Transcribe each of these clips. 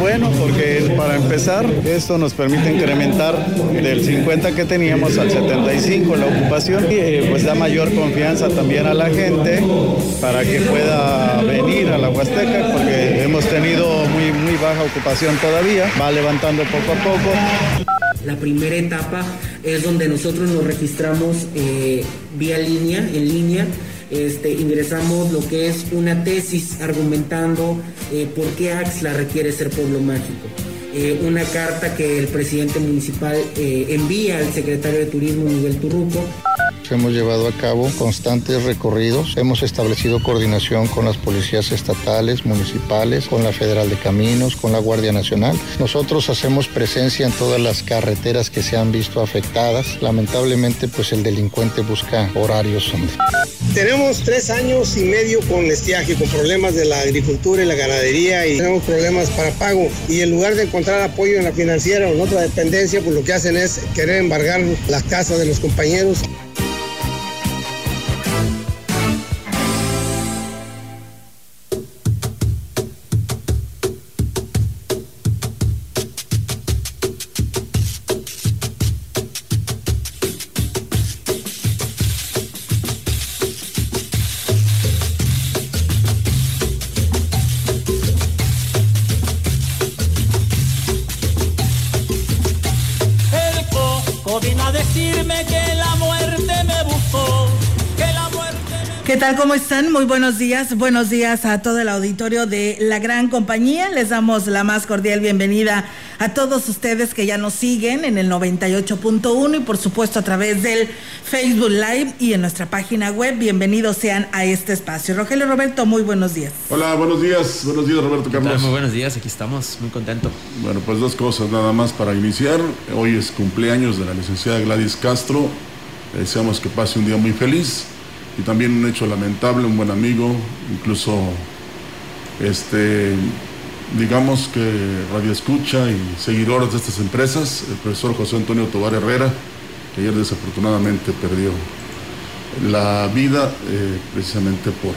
Bueno porque para empezar esto nos permite incrementar del 50 que teníamos al 75 la ocupación. Y eh, pues da mayor confianza también a la gente para que pueda venir a la Huasteca porque hemos tenido muy, baja ocupación todavía, va levantando poco a poco. La primera etapa es donde nosotros nos registramos eh, vía línea, en línea, este, ingresamos lo que es una tesis argumentando eh, por qué Axla requiere ser pueblo mágico. Eh, una carta que el presidente municipal eh, envía al secretario de Turismo Miguel Turruco. Hemos llevado a cabo constantes recorridos, hemos establecido coordinación con las policías estatales, municipales, con la Federal de Caminos, con la Guardia Nacional. Nosotros hacemos presencia en todas las carreteras que se han visto afectadas. Lamentablemente, pues el delincuente busca horarios donde... Tenemos tres años y medio con estiaje, con problemas de la agricultura y la ganadería y tenemos problemas para pago. Y en lugar de encontrar apoyo en la financiera o en otra dependencia, pues lo que hacen es querer embargar las casas de los compañeros. ¿Cómo están? Muy buenos días. Buenos días a todo el auditorio de la gran compañía. Les damos la más cordial bienvenida a todos ustedes que ya nos siguen en el 98.1 y por supuesto a través del Facebook Live y en nuestra página web. Bienvenidos sean a este espacio. Rogelio Roberto, muy buenos días. Hola, buenos días. Buenos días, Roberto Carlos. Muy buenos días, aquí estamos, muy contento. Bueno, pues dos cosas nada más para iniciar. Hoy es cumpleaños de la licenciada Gladys Castro. Deseamos que pase un día muy feliz y también un hecho lamentable, un buen amigo, incluso este digamos que radio escucha y seguidores de estas empresas, el profesor José Antonio Tobar Herrera, que ayer desafortunadamente perdió la vida eh, precisamente por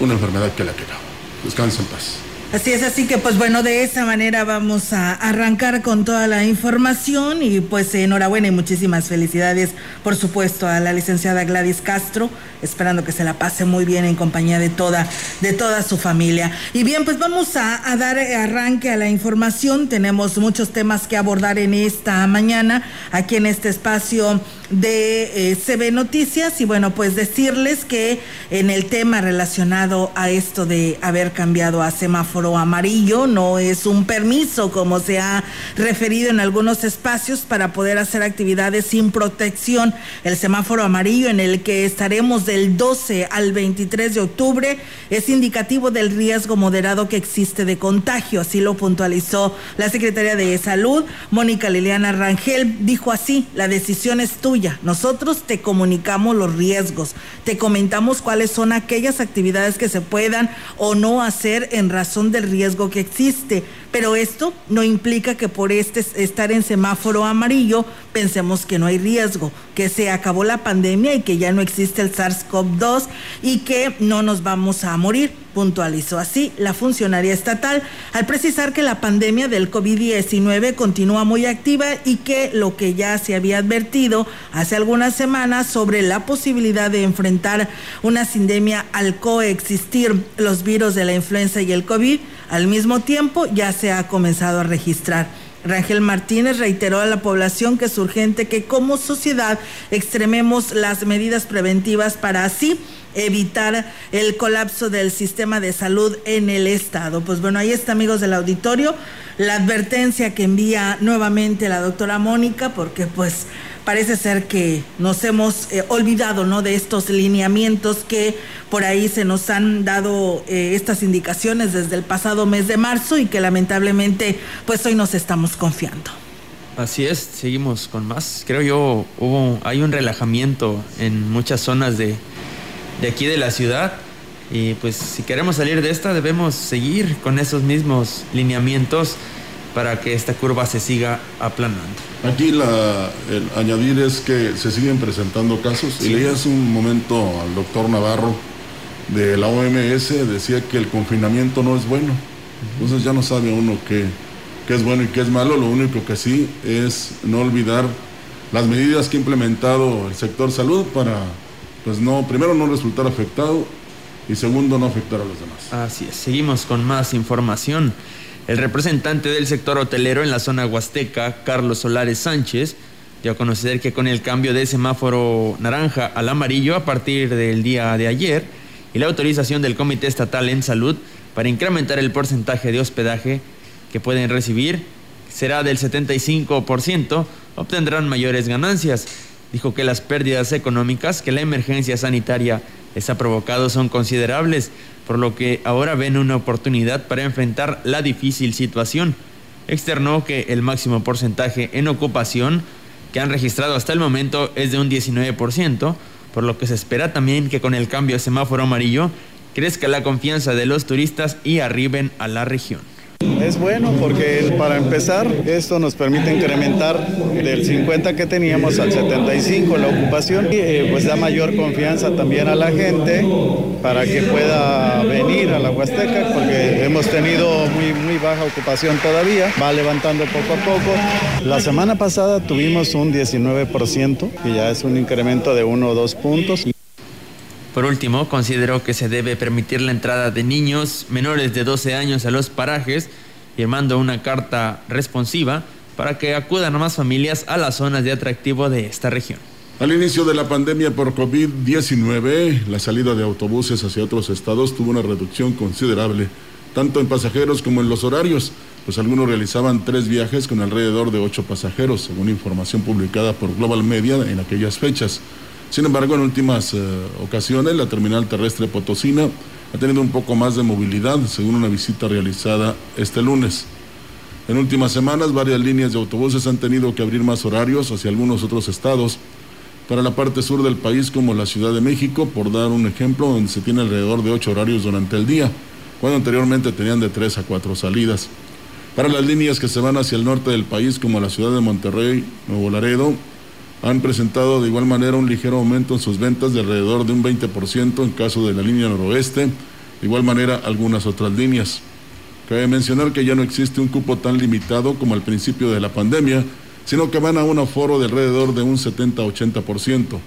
una enfermedad que la quedaba. Descansa en paz. Así es, así que pues bueno, de esa manera vamos a arrancar con toda la información y pues enhorabuena y muchísimas felicidades, por supuesto, a la licenciada Gladys Castro, esperando que se la pase muy bien en compañía de toda, de toda su familia. Y bien, pues vamos a, dar arranque a la información, tenemos muchos temas que abordar en esta mañana, aquí en este espacio de eh, CB Noticias y bueno, pues decirles que en el tema relacionado a esto de haber cambiado a semáforo amarillo, no es un permiso como se ha referido en algunos espacios para poder hacer actividades sin protección. El semáforo amarillo en el que estaremos del 12 al 23 de octubre es indicativo del riesgo moderado que existe de contagio, así lo puntualizó la secretaria de Salud, Mónica Liliana Rangel, dijo así, la decisión es tuya. Nosotros te comunicamos los riesgos, te comentamos cuáles son aquellas actividades que se puedan o no hacer en razón del riesgo que existe. Pero esto no implica que por este estar en semáforo amarillo pensemos que no hay riesgo, que se acabó la pandemia y que ya no existe el SARS-CoV-2 y que no nos vamos a morir puntualizó así la funcionaria estatal al precisar que la pandemia del COVID-19 continúa muy activa y que lo que ya se había advertido hace algunas semanas sobre la posibilidad de enfrentar una sindemia al coexistir los virus de la influenza y el COVID, al mismo tiempo ya se ha comenzado a registrar. Rangel Martínez reiteró a la población que es urgente que como sociedad extrememos las medidas preventivas para así evitar el colapso del sistema de salud en el estado. Pues bueno, ahí está amigos del auditorio, la advertencia que envía nuevamente la doctora Mónica, porque pues parece ser que nos hemos eh, olvidado ¿no? de estos lineamientos que por ahí se nos han dado eh, estas indicaciones desde el pasado mes de marzo y que lamentablemente pues hoy nos estamos confiando. Así es, seguimos con más. Creo yo hubo hay un relajamiento en muchas zonas de, de aquí de la ciudad. Y pues si queremos salir de esta debemos seguir con esos mismos lineamientos para que esta curva se siga aplanando. Aquí la, el añadir es que se siguen presentando casos. Y leí hace un momento al doctor Navarro de la OMS, decía que el confinamiento no es bueno. Entonces ya no sabe uno qué, qué es bueno y qué es malo, lo único que sí es no olvidar las medidas que ha implementado el sector salud para, pues no, primero no resultar afectado y segundo no afectar a los demás. Así es, seguimos con más información. El representante del sector hotelero en la zona huasteca, Carlos Solares Sánchez, dio a conocer que con el cambio de semáforo naranja al amarillo a partir del día de ayer y la autorización del Comité Estatal en Salud para incrementar el porcentaje de hospedaje que pueden recibir será del 75%, obtendrán mayores ganancias. Dijo que las pérdidas económicas que la emergencia sanitaria les ha provocado son considerables, por lo que ahora ven una oportunidad para enfrentar la difícil situación. Externó que el máximo porcentaje en ocupación que han registrado hasta el momento es de un 19%, por lo que se espera también que con el cambio de semáforo amarillo crezca la confianza de los turistas y arriben a la región. Es bueno porque para empezar esto nos permite incrementar del 50 que teníamos al 75 la ocupación y eh, pues da mayor confianza también a la gente para que pueda venir a la Huasteca porque hemos tenido muy, muy baja ocupación todavía, va levantando poco a poco. La semana pasada tuvimos un 19% que ya es un incremento de uno o dos puntos. Por último, consideró que se debe permitir la entrada de niños menores de 12 años a los parajes, firmando una carta responsiva para que acudan más familias a las zonas de atractivo de esta región. Al inicio de la pandemia por COVID-19, la salida de autobuses hacia otros estados tuvo una reducción considerable, tanto en pasajeros como en los horarios, pues algunos realizaban tres viajes con alrededor de ocho pasajeros, según información publicada por Global Media en aquellas fechas. Sin embargo, en últimas eh, ocasiones, la terminal terrestre Potosina ha tenido un poco más de movilidad, según una visita realizada este lunes. En últimas semanas, varias líneas de autobuses han tenido que abrir más horarios hacia algunos otros estados. Para la parte sur del país, como la Ciudad de México, por dar un ejemplo, donde se tiene alrededor de ocho horarios durante el día, cuando anteriormente tenían de tres a cuatro salidas. Para las líneas que se van hacia el norte del país, como la ciudad de Monterrey, Nuevo Laredo, han presentado de igual manera un ligero aumento en sus ventas de alrededor de un 20% en caso de la línea noroeste, de igual manera algunas otras líneas. Cabe mencionar que ya no existe un cupo tan limitado como al principio de la pandemia, sino que van a un aforo de alrededor de un 70-80%.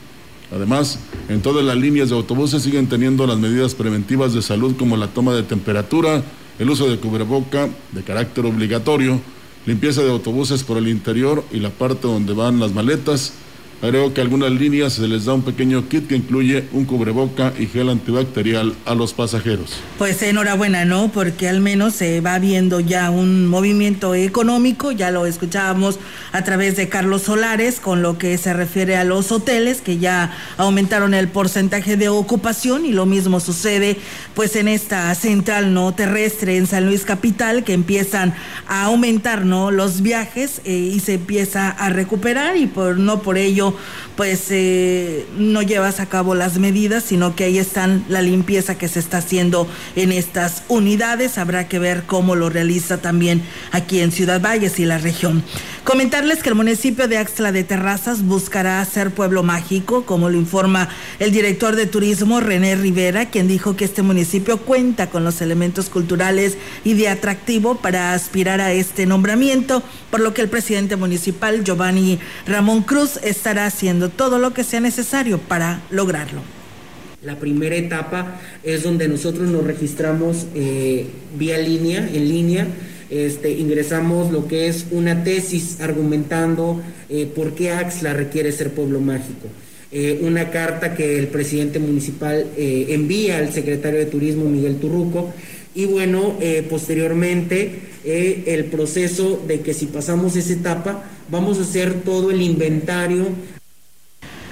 Además, en todas las líneas de autobuses siguen teniendo las medidas preventivas de salud como la toma de temperatura, el uso de cubreboca de carácter obligatorio, limpieza de autobuses por el interior y la parte donde van las maletas, Creo que a algunas líneas se les da un pequeño kit que incluye un cubreboca y gel antibacterial a los pasajeros. Pues enhorabuena, ¿no? Porque al menos se va viendo ya un movimiento económico, ya lo escuchábamos a través de Carlos Solares con lo que se refiere a los hoteles que ya aumentaron el porcentaje de ocupación y lo mismo sucede pues en esta central no terrestre en San Luis Capital que empiezan a aumentar, ¿no? Los viajes eh, y se empieza a recuperar y por no por ello pues eh, no llevas a cabo las medidas, sino que ahí están la limpieza que se está haciendo en estas unidades. Habrá que ver cómo lo realiza también aquí en Ciudad Valles y la región. Comentarles que el municipio de Axtla de Terrazas buscará ser pueblo mágico, como lo informa el director de turismo René Rivera, quien dijo que este municipio cuenta con los elementos culturales y de atractivo para aspirar a este nombramiento, por lo que el presidente municipal Giovanni Ramón Cruz estará haciendo todo lo que sea necesario para lograrlo. La primera etapa es donde nosotros nos registramos eh, vía línea, en línea, este, ingresamos lo que es una tesis argumentando eh, por qué Axla requiere ser pueblo mágico. Eh, una carta que el presidente municipal eh, envía al secretario de Turismo Miguel Turruco y bueno, posteriormente el proceso de que si pasamos esa etapa vamos a hacer todo el inventario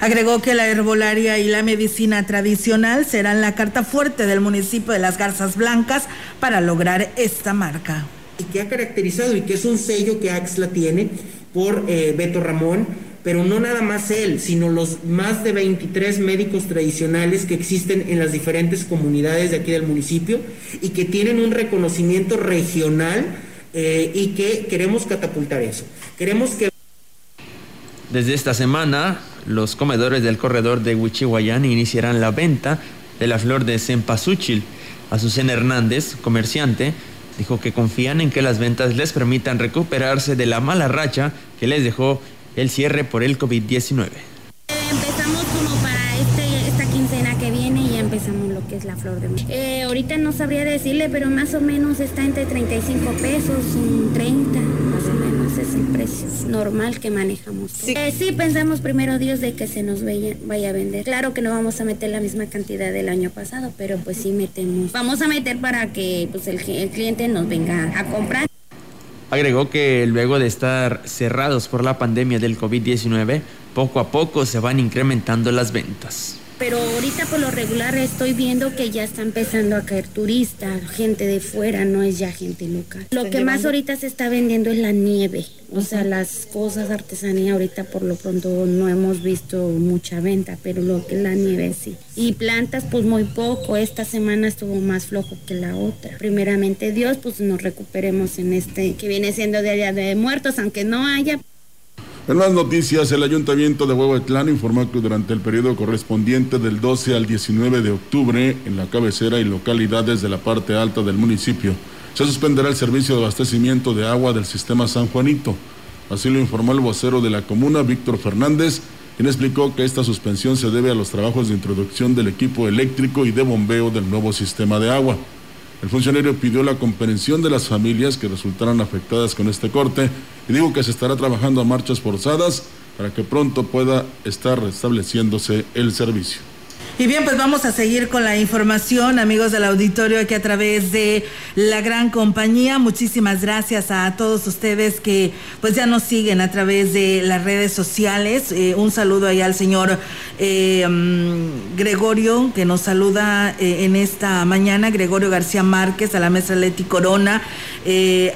Agregó que la herbolaria y la medicina tradicional serán la carta fuerte del municipio de Las Garzas Blancas para lograr esta marca y que ha caracterizado y que es un sello que Axla tiene por eh, Beto Ramón, pero no nada más él, sino los más de 23 médicos tradicionales que existen en las diferentes comunidades de aquí del municipio y que tienen un reconocimiento regional eh, y que queremos catapultar eso. Queremos que... Desde esta semana, los comedores del corredor de Huichihuayán iniciarán la venta de la flor de cempasúchil. Azucena Hernández, comerciante, dijo que confían en que las ventas les permitan recuperarse de la mala racha que les dejó el cierre por el COVID-19. Empezamos como para este, esta quincena que viene y empezamos lo que es la flor de eh, Ahorita no sabría decirle, pero más o menos está entre 35 pesos, 30, más o menos es el precio normal que manejamos. Sí. Eh, sí, pensamos primero Dios de que se nos vaya, vaya a vender. Claro que no vamos a meter la misma cantidad del año pasado, pero pues sí metemos. Vamos a meter para que pues, el, el cliente nos venga a comprar. Agregó que luego de estar cerrados por la pandemia del COVID-19, poco a poco se van incrementando las ventas pero ahorita por lo regular estoy viendo que ya está empezando a caer turistas, gente de fuera, no es ya gente local. Lo que más ahorita se está vendiendo es la nieve, o sea, las cosas artesanía ahorita por lo pronto no hemos visto mucha venta, pero lo que es la nieve sí. Y plantas pues muy poco, esta semana estuvo más flojo que la otra. Primeramente Dios, pues nos recuperemos en este que viene siendo de Día de Muertos, aunque no haya, en las noticias, el Ayuntamiento de Huehuetlán informó que durante el periodo correspondiente del 12 al 19 de octubre, en la cabecera y localidades de la parte alta del municipio, se suspenderá el servicio de abastecimiento de agua del sistema San Juanito. Así lo informó el vocero de la comuna, Víctor Fernández, quien explicó que esta suspensión se debe a los trabajos de introducción del equipo eléctrico y de bombeo del nuevo sistema de agua. El funcionario pidió la comprensión de las familias que resultaran afectadas con este corte y dijo que se estará trabajando a marchas forzadas para que pronto pueda estar restableciéndose el servicio. Y bien, pues vamos a seguir con la información, amigos del auditorio, aquí a través de la gran compañía. Muchísimas gracias a todos ustedes que pues ya nos siguen a través de las redes sociales. Eh, un saludo ahí al señor eh, mm, Gregorio, que nos saluda eh, en esta mañana, Gregorio García Márquez, a la mesa Leti Corona,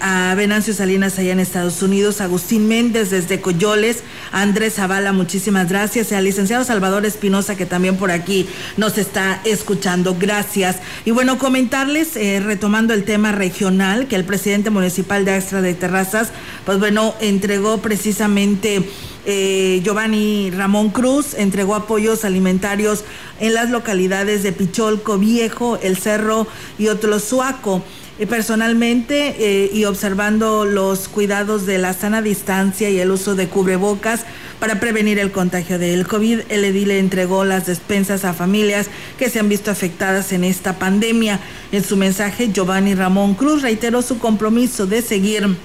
a Venancio Salinas allá en Estados Unidos, Agustín Méndez desde Coyoles, Andrés Zavala, muchísimas gracias, y al licenciado Salvador Espinosa, que también por aquí nos está escuchando. Gracias. Y bueno, comentarles, eh, retomando el tema regional, que el presidente municipal de Extra de Terrazas, pues bueno, entregó precisamente... Eh, Giovanni Ramón Cruz entregó apoyos alimentarios en las localidades de Picholco Viejo, El Cerro y Otlosuaco. Y personalmente eh, y observando los cuidados de la sana distancia y el uso de cubrebocas, para prevenir el contagio del COVID, el edil entregó las despensas a familias que se han visto afectadas en esta pandemia. En su mensaje, Giovanni Ramón Cruz reiteró su compromiso de seguir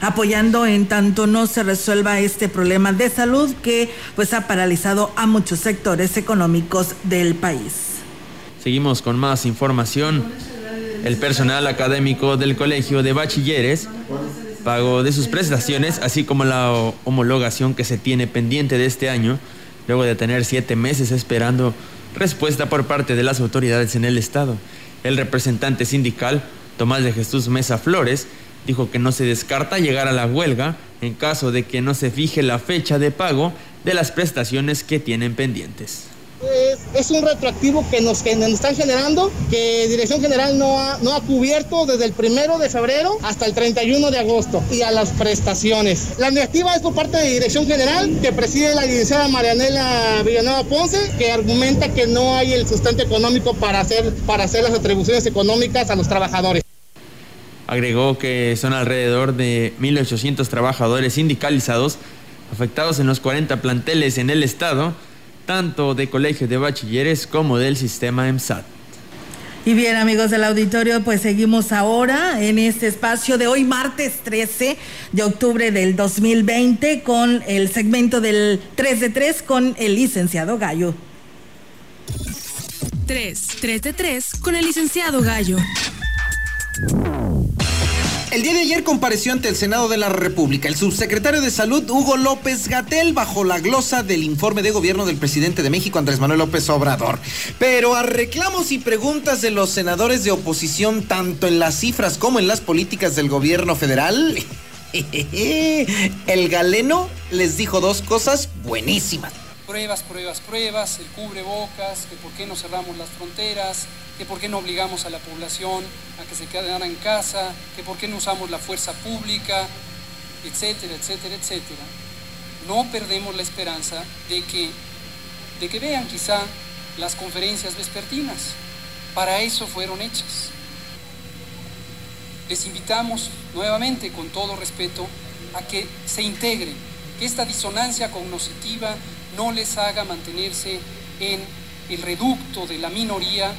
apoyando en tanto no se resuelva este problema de salud que pues ha paralizado a muchos sectores económicos del país. Seguimos con más información. El personal académico del Colegio de Bachilleres pago de sus prestaciones, así como la homologación que se tiene pendiente de este año, luego de tener siete meses esperando respuesta por parte de las autoridades en el Estado. El representante sindical, Tomás de Jesús Mesa Flores, dijo que no se descarta llegar a la huelga en caso de que no se fije la fecha de pago de las prestaciones que tienen pendientes es, un retroactivo que nos, que nos están generando, que Dirección General no ha, no ha cubierto desde el primero de febrero hasta el 31 de agosto y a las prestaciones. La negativa es por parte de Dirección General, que preside la licenciada Marianela Villanueva Ponce, que argumenta que no hay el sustento económico para hacer, para hacer las atribuciones económicas a los trabajadores. Agregó que son alrededor de 1.800 trabajadores sindicalizados afectados en los 40 planteles en el estado tanto de colegio de bachilleres como del sistema EMSAT. Y bien, amigos del auditorio, pues seguimos ahora en este espacio de hoy, martes 13 de octubre del 2020, con el segmento del 3 de 3 con el licenciado Gallo. 3, 3 de 3 con el licenciado Gallo. El día de ayer compareció ante el Senado de la República el subsecretario de Salud Hugo López Gatel bajo la glosa del informe de gobierno del presidente de México Andrés Manuel López Obrador. Pero a reclamos y preguntas de los senadores de oposición tanto en las cifras como en las políticas del gobierno federal, el galeno les dijo dos cosas buenísimas pruebas, pruebas, pruebas, el cubrebocas, que por qué no cerramos las fronteras, que por qué no obligamos a la población a que se quedara en casa, que por qué no usamos la fuerza pública, etcétera, etcétera, etcétera. No perdemos la esperanza de que, de que vean quizá las conferencias vespertinas. Para eso fueron hechas. Les invitamos nuevamente, con todo respeto, a que se integren, que esta disonancia cognoscitiva no les haga mantenerse en el reducto de la minoría.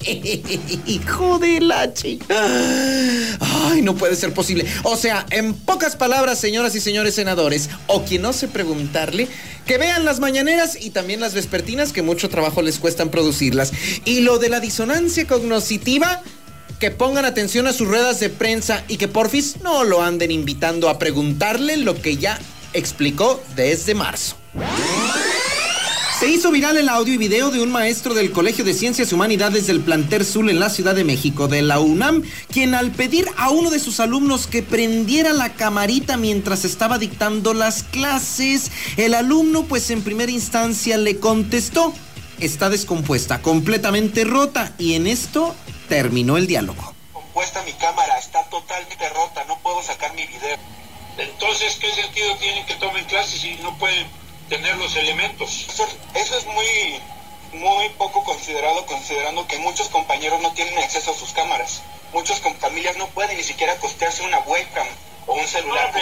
Hijo de la chica. Ay, no puede ser posible. O sea, en pocas palabras, señoras y señores senadores, o quien no sé preguntarle, que vean las mañaneras y también las vespertinas, que mucho trabajo les cuestan producirlas. Y lo de la disonancia cognoscitiva, que pongan atención a sus ruedas de prensa y que porfis no lo anden invitando a preguntarle lo que ya explicó desde marzo. Se hizo viral el audio y video de un maestro del Colegio de Ciencias y Humanidades del Planter Sul en la Ciudad de México, de la UNAM, quien al pedir a uno de sus alumnos que prendiera la camarita mientras estaba dictando las clases, el alumno pues en primera instancia le contestó, está descompuesta, completamente rota y en esto terminó el diálogo. Compuesta mi cámara, está totalmente rota, no puedo sacar mi video. Entonces, ¿qué sentido tienen que tomen clases si no pueden tener los elementos? Eso, es muy, muy poco considerado, considerando que muchos compañeros no tienen acceso a sus cámaras. Muchos con familias no pueden ni siquiera costearse una webcam o un celular.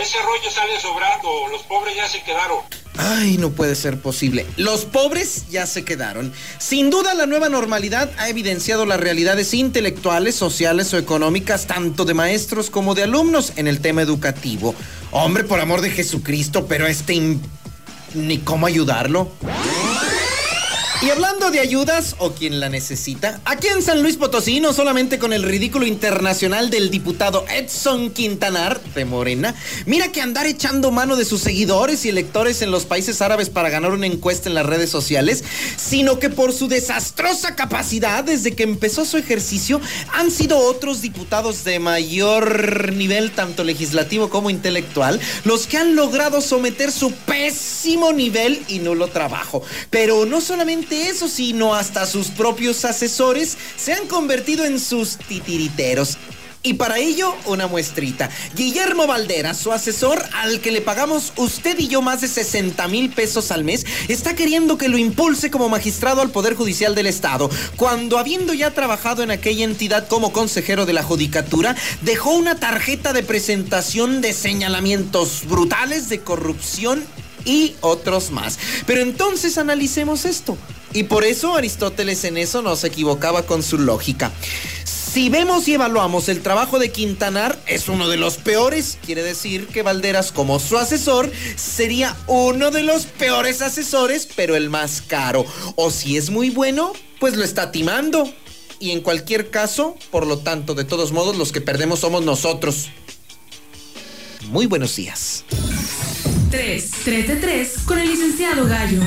Ese rollo sale sobrando, los pobres ya se quedaron. Ay, no puede ser posible. Los pobres ya se quedaron. Sin duda, la nueva normalidad ha evidenciado las realidades intelectuales, sociales o económicas, tanto de maestros como de alumnos en el tema educativo. Hombre, por amor de Jesucristo, pero este... ni cómo ayudarlo. Y hablando de ayudas o quien la necesita, aquí en San Luis Potosí, no solamente con el ridículo internacional del diputado Edson Quintanar de Morena, mira que andar echando mano de sus seguidores y electores en los países árabes para ganar una encuesta en las redes sociales, sino que por su desastrosa capacidad desde que empezó su ejercicio han sido otros diputados de mayor nivel, tanto legislativo como intelectual, los que han logrado someter su pésimo nivel y nulo trabajo. Pero no solamente eso, sino hasta sus propios asesores se han convertido en sus titiriteros. Y para ello, una muestrita. Guillermo Valdera, su asesor, al que le pagamos usted y yo más de 60 mil pesos al mes, está queriendo que lo impulse como magistrado al Poder Judicial del Estado, cuando habiendo ya trabajado en aquella entidad como consejero de la Judicatura, dejó una tarjeta de presentación de señalamientos brutales de corrupción y otros más. Pero entonces analicemos esto. Y por eso Aristóteles en eso no se equivocaba con su lógica. Si vemos y evaluamos el trabajo de Quintanar, es uno de los peores. Quiere decir que Valderas, como su asesor, sería uno de los peores asesores, pero el más caro. O si es muy bueno, pues lo está timando. Y en cualquier caso, por lo tanto, de todos modos, los que perdemos somos nosotros. Muy buenos días. 3, 3 de 3 con el licenciado Gallo.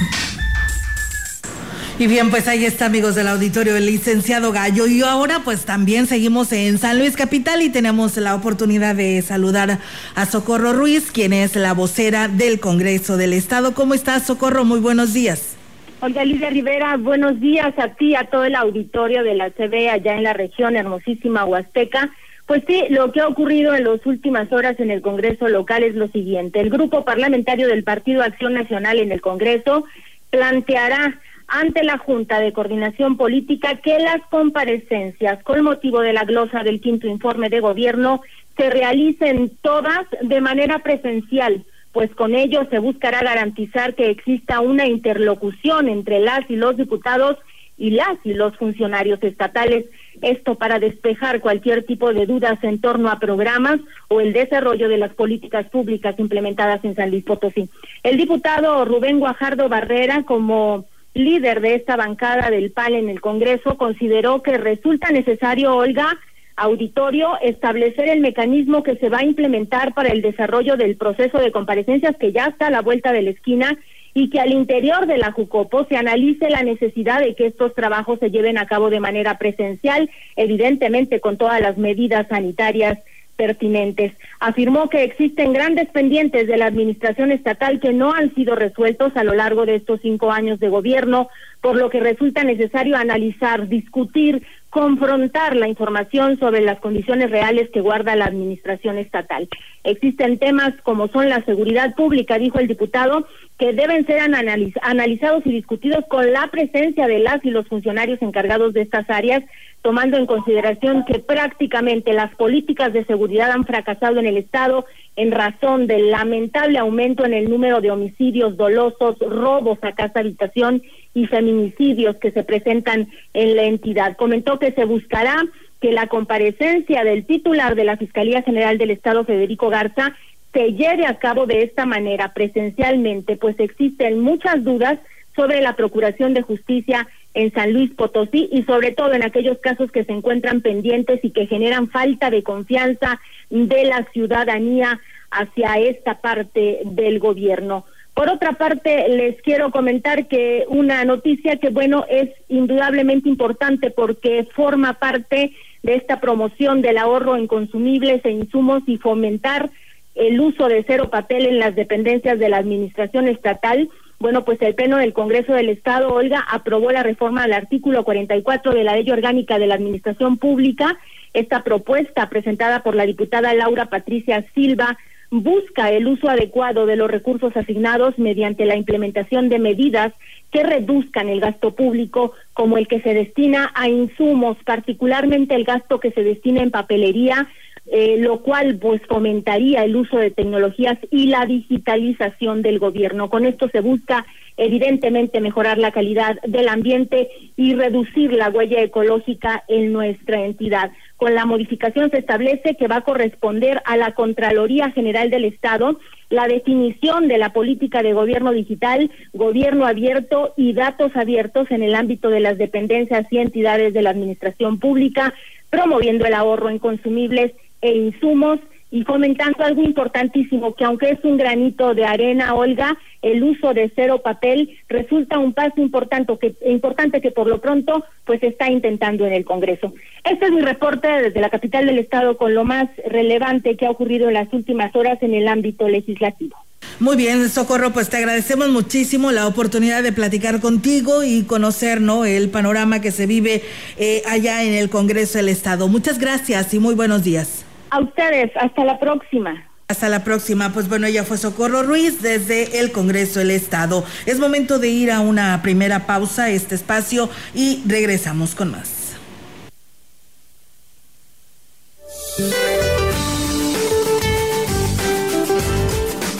Y bien, pues ahí está, amigos del auditorio, el licenciado Gallo. Y ahora, pues también seguimos en San Luis Capital y tenemos la oportunidad de saludar a Socorro Ruiz, quien es la vocera del Congreso del Estado. ¿Cómo estás, Socorro? Muy buenos días. Olga Lidia Rivera, buenos días a ti, a todo el auditorio de la CB allá en la región hermosísima Huasteca. Pues sí, lo que ha ocurrido en las últimas horas en el Congreso local es lo siguiente. El grupo parlamentario del Partido Acción Nacional en el Congreso planteará ante la Junta de Coordinación Política que las comparecencias con motivo de la glosa del quinto informe de gobierno se realicen todas de manera presencial, pues con ello se buscará garantizar que exista una interlocución entre las y los diputados y las y los funcionarios estatales. Esto para despejar cualquier tipo de dudas en torno a programas o el desarrollo de las políticas públicas implementadas en San Luis Potosí. El diputado Rubén Guajardo Barrera, como líder de esta bancada del PAL en el Congreso, consideró que resulta necesario, Olga, auditorio, establecer el mecanismo que se va a implementar para el desarrollo del proceso de comparecencias que ya está a la vuelta de la esquina y que al interior de la Jucopo se analice la necesidad de que estos trabajos se lleven a cabo de manera presencial, evidentemente con todas las medidas sanitarias pertinentes. Afirmó que existen grandes pendientes de la administración estatal que no han sido resueltos a lo largo de estos cinco años de gobierno, por lo que resulta necesario analizar, discutir, confrontar la información sobre las condiciones reales que guarda la administración estatal. Existen temas como son la seguridad pública, dijo el diputado, que deben ser analizados y discutidos con la presencia de las y los funcionarios encargados de estas áreas, tomando en consideración que prácticamente las políticas de seguridad han fracasado en el Estado en razón del lamentable aumento en el número de homicidios dolosos, robos a casa habitación y feminicidios que se presentan en la entidad. Comentó que se buscará que la comparecencia del titular de la Fiscalía General del Estado, Federico Garza, se lleve a cabo de esta manera presencialmente, pues existen muchas dudas sobre la Procuración de Justicia en San Luis Potosí y sobre todo en aquellos casos que se encuentran pendientes y que generan falta de confianza de la ciudadanía hacia esta parte del gobierno. Por otra parte, les quiero comentar que una noticia que, bueno, es indudablemente importante porque forma parte de esta promoción del ahorro en consumibles e insumos y fomentar el uso de cero papel en las dependencias de la administración estatal. Bueno, pues el Pleno del Congreso del Estado, Olga, aprobó la reforma al artículo 44 de la Ley Orgánica de la Administración Pública. Esta propuesta, presentada por la diputada Laura Patricia Silva, busca el uso adecuado de los recursos asignados mediante la implementación de medidas que reduzcan el gasto público, como el que se destina a insumos, particularmente el gasto que se destina en papelería, eh, lo cual pues fomentaría el uso de tecnologías y la digitalización del gobierno. Con esto se busca evidentemente mejorar la calidad del ambiente y reducir la huella ecológica en nuestra entidad. Con la modificación se establece que va a corresponder a la Contraloría General del Estado la definición de la política de gobierno digital, gobierno abierto y datos abiertos en el ámbito de las dependencias y entidades de la administración pública, promoviendo el ahorro en consumibles e insumos y fomentando algo importantísimo, que aunque es un granito de arena, Olga, el uso de cero papel resulta un paso importante que, importante que por lo pronto pues está intentando en el Congreso. Este es mi reporte desde la capital del Estado con lo más relevante que ha ocurrido en las últimas horas en el ámbito legislativo. Muy bien, Socorro, pues te agradecemos muchísimo la oportunidad de platicar contigo y conocer ¿no? el panorama que se vive eh, allá en el Congreso del Estado. Muchas gracias y muy buenos días. A ustedes, hasta la próxima. Hasta la próxima. Pues bueno, ella fue Socorro Ruiz desde el Congreso del Estado. Es momento de ir a una primera pausa, este espacio, y regresamos con más.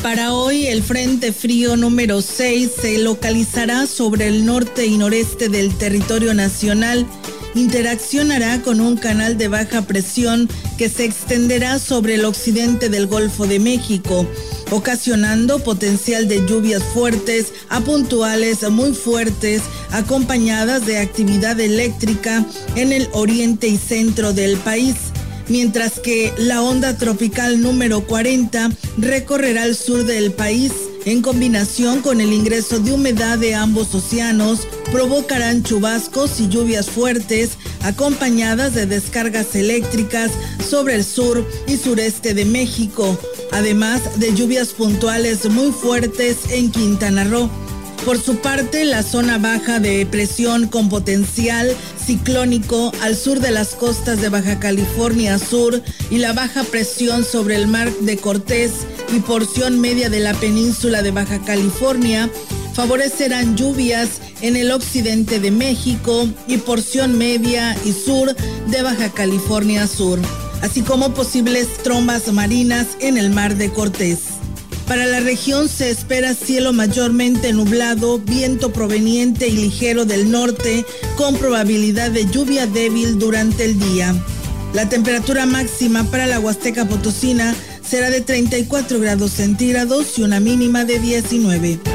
Para hoy el Frente Frío número 6 se localizará sobre el norte y noreste del territorio nacional interaccionará con un canal de baja presión que se extenderá sobre el occidente del Golfo de México, ocasionando potencial de lluvias fuertes a puntuales muy fuertes, acompañadas de actividad eléctrica en el oriente y centro del país mientras que la onda tropical número 40 recorrerá el sur del país en combinación con el ingreso de humedad de ambos océanos, provocarán chubascos y lluvias fuertes acompañadas de descargas eléctricas sobre el sur y sureste de México, además de lluvias puntuales muy fuertes en Quintana Roo. Por su parte, la zona baja de presión con potencial ciclónico al sur de las costas de Baja California Sur y la baja presión sobre el mar de Cortés y porción media de la península de Baja California favorecerán lluvias en el occidente de México y porción media y sur de Baja California Sur, así como posibles trombas marinas en el mar de Cortés. Para la región se espera cielo mayormente nublado, viento proveniente y ligero del norte, con probabilidad de lluvia débil durante el día. La temperatura máxima para la Huasteca Potosina será de 34 grados centígrados y una mínima de 19.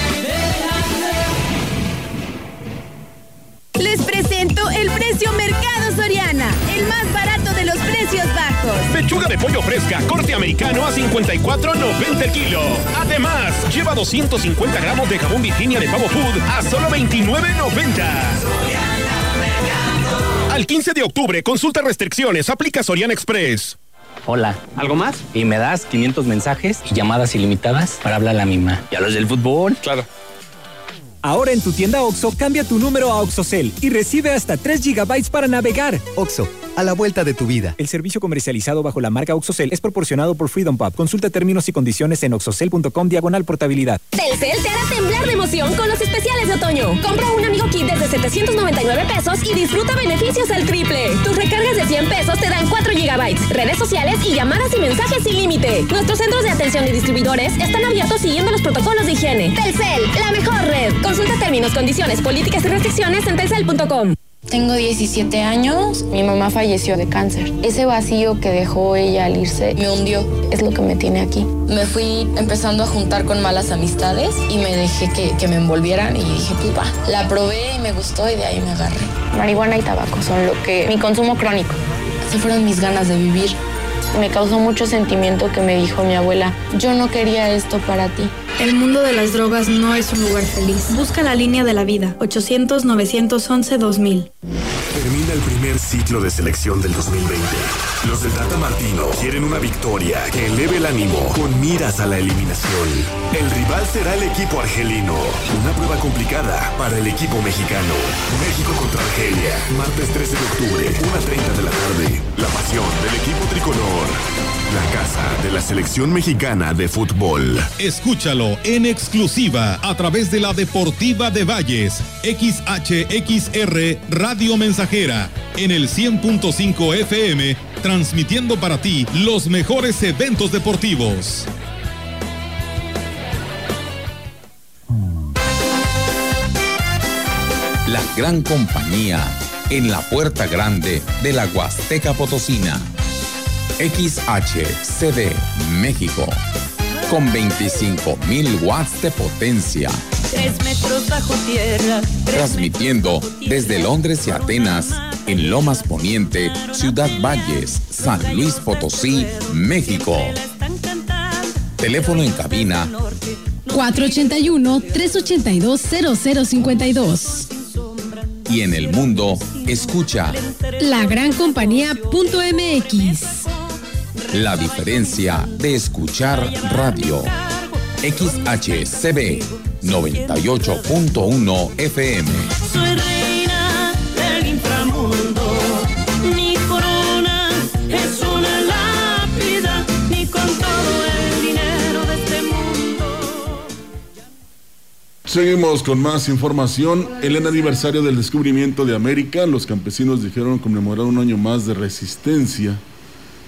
Pechuga de pollo fresca, corte americano a 54.90 el kilo. Además, lleva 250 gramos de jabón Virginia de pavo food a solo 29.90. Al 15 de octubre, consulta restricciones, aplica Soriana Express. Hola. ¿Algo más? Y me das 500 mensajes y llamadas ilimitadas para hablar a la misma. ¿Y a los del fútbol? Claro. Ahora en tu tienda OXO, cambia tu número a OXOCEL y recibe hasta 3 GB para navegar. OXO, a la vuelta de tu vida. El servicio comercializado bajo la marca OXOCEL es proporcionado por Freedom Pub. Consulta términos y condiciones en oxocel.com diagonal portabilidad. Telcel te hará temblar de emoción con los especiales de otoño. Compra un amigo kit desde 799 pesos y disfruta beneficios al triple. Tus recargas de 100 pesos te dan 4 GB, redes sociales y llamadas y mensajes sin límite. Nuestros centros de atención y distribuidores están abiertos siguiendo los protocolos de higiene. Telcel, la mejor red. Consulta términos, condiciones, políticas y restricciones en telcel.com. Tengo 17 años, mi mamá falleció de cáncer. Ese vacío que dejó ella al irse me hundió, es lo que me tiene aquí. Me fui empezando a juntar con malas amistades y me dejé que, que me envolvieran y dije, pues va. La probé y me gustó y de ahí me agarré. Marihuana y tabaco son lo que... mi consumo crónico. Se fueron mis ganas de vivir. Me causó mucho sentimiento que me dijo mi abuela, yo no quería esto para ti. El mundo de las drogas no es un lugar feliz. Busca la línea de la vida. 800-911-2000. Termina el primer ciclo de selección del 2020. Los del Tata Martino quieren una victoria que eleve el ánimo con miras a la eliminación. El rival será el equipo argelino. Una prueba complicada para el equipo mexicano. México contra Argelia. Martes 13 de octubre, 1.30 de la tarde. La pasión del equipo tricolor. La casa de la selección mexicana de fútbol. Escúchalo en exclusiva a través de la Deportiva de Valles, XHXR Radio Mensajera, en el 100.5 FM, transmitiendo para ti los mejores eventos deportivos. La gran compañía en la puerta grande de la Huasteca Potosina. XHCD México con 25.000 watts de potencia. Tres metros bajo tierra. Transmitiendo desde Londres y Atenas, en Lomas Poniente, Ciudad Valles, San Luis Potosí, México. Teléfono en cabina 481-382-0052. y en el mundo, escucha La gran compañía.mx. la diferencia de escuchar radio. XHCB 98.1 FM. Seguimos con más información. El aniversario del descubrimiento de América, los campesinos dijeron conmemorar un año más de resistencia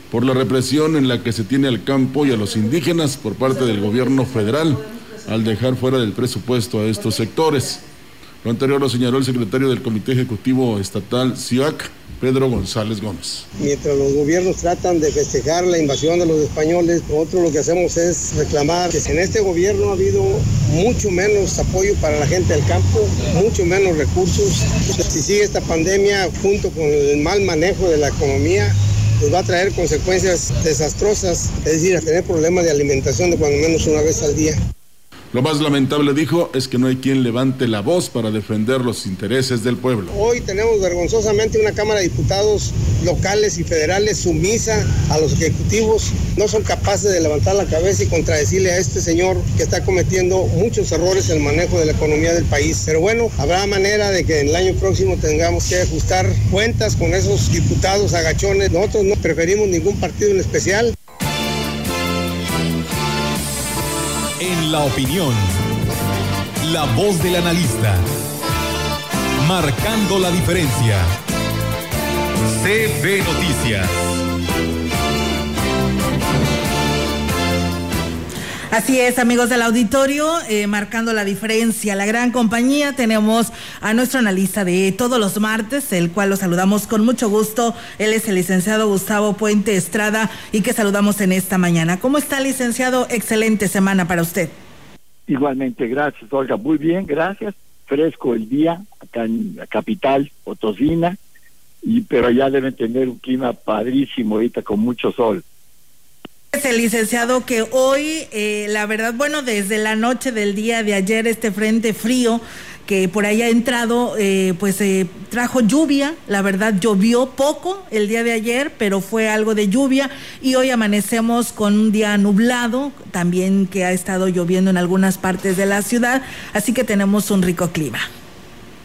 por la represión en la que se tiene al campo y a los indígenas por parte del gobierno federal al dejar fuera del presupuesto a estos sectores. Lo anterior lo señaló el secretario del Comité Ejecutivo Estatal, CIAC, Pedro González Gómez. Mientras los gobiernos tratan de festejar la invasión de los españoles, nosotros lo que hacemos es reclamar que en este gobierno ha habido mucho menos apoyo para la gente del campo, mucho menos recursos. Si sigue esta pandemia junto con el mal manejo de la economía, nos va a traer consecuencias desastrosas, es decir, a tener problemas de alimentación de cuando menos una vez al día. Lo más lamentable, dijo, es que no hay quien levante la voz para defender los intereses del pueblo. Hoy tenemos vergonzosamente una Cámara de Diputados locales y federales sumisa a los ejecutivos. No son capaces de levantar la cabeza y contradecirle a este señor que está cometiendo muchos errores en el manejo de la economía del país. Pero bueno, habrá manera de que en el año próximo tengamos que ajustar cuentas con esos diputados agachones. Nosotros no preferimos ningún partido en especial. La opinión, la voz del analista, marcando la diferencia. CB Noticias. Así es, amigos del auditorio, eh, marcando la diferencia, la gran compañía. Tenemos a nuestro analista de todos los martes, el cual lo saludamos con mucho gusto. Él es el licenciado Gustavo Puente Estrada y que saludamos en esta mañana. ¿Cómo está, licenciado? Excelente semana para usted. Igualmente, gracias, Olga. Muy bien, gracias. Fresco el día acá en la capital, Potosina, y, pero ya deben tener un clima padrísimo ahorita con mucho sol. El licenciado que hoy, eh, la verdad, bueno, desde la noche del día de ayer, este frente frío que por ahí ha entrado, eh, pues eh, trajo lluvia, la verdad llovió poco el día de ayer, pero fue algo de lluvia y hoy amanecemos con un día nublado, también que ha estado lloviendo en algunas partes de la ciudad, así que tenemos un rico clima.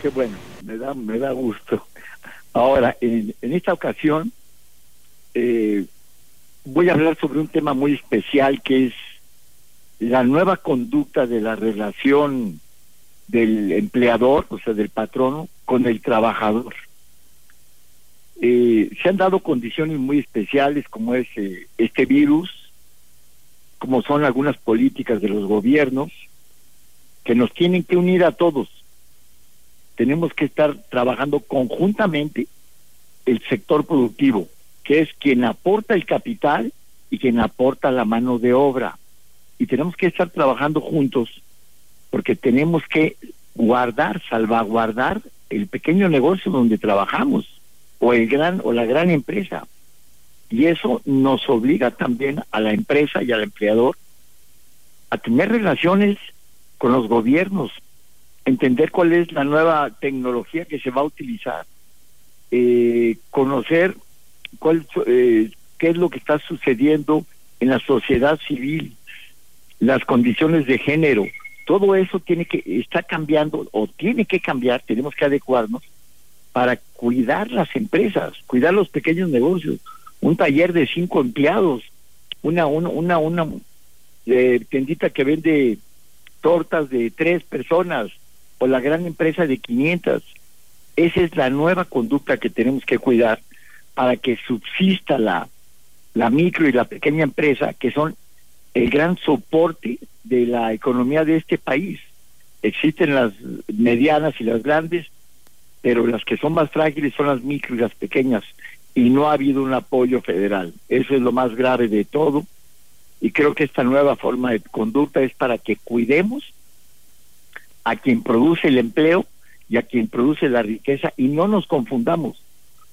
Qué bueno, me da, me da gusto. Ahora, en, en esta ocasión, eh, voy a hablar sobre un tema muy especial que es la nueva conducta de la relación del empleador, o sea, del patrono, con el trabajador. Eh, se han dado condiciones muy especiales como es eh, este virus, como son algunas políticas de los gobiernos, que nos tienen que unir a todos. Tenemos que estar trabajando conjuntamente el sector productivo, que es quien aporta el capital y quien aporta la mano de obra. Y tenemos que estar trabajando juntos porque tenemos que guardar, salvaguardar el pequeño negocio donde trabajamos o el gran o la gran empresa. Y eso nos obliga también a la empresa y al empleador a tener relaciones con los gobiernos, entender cuál es la nueva tecnología que se va a utilizar, eh, conocer cuál, eh, qué es lo que está sucediendo en la sociedad civil, las condiciones de género, todo eso tiene que está cambiando o tiene que cambiar, tenemos que adecuarnos para cuidar las empresas, cuidar los pequeños negocios, un taller de cinco empleados, una una una, una eh, tiendita que vende tortas de tres personas o la gran empresa de 500. Esa es la nueva conducta que tenemos que cuidar para que subsista la, la micro y la pequeña empresa, que son el gran soporte de la economía de este país. Existen las medianas y las grandes, pero las que son más frágiles son las micro y las pequeñas, y no ha habido un apoyo federal. Eso es lo más grave de todo, y creo que esta nueva forma de conducta es para que cuidemos a quien produce el empleo y a quien produce la riqueza, y no nos confundamos.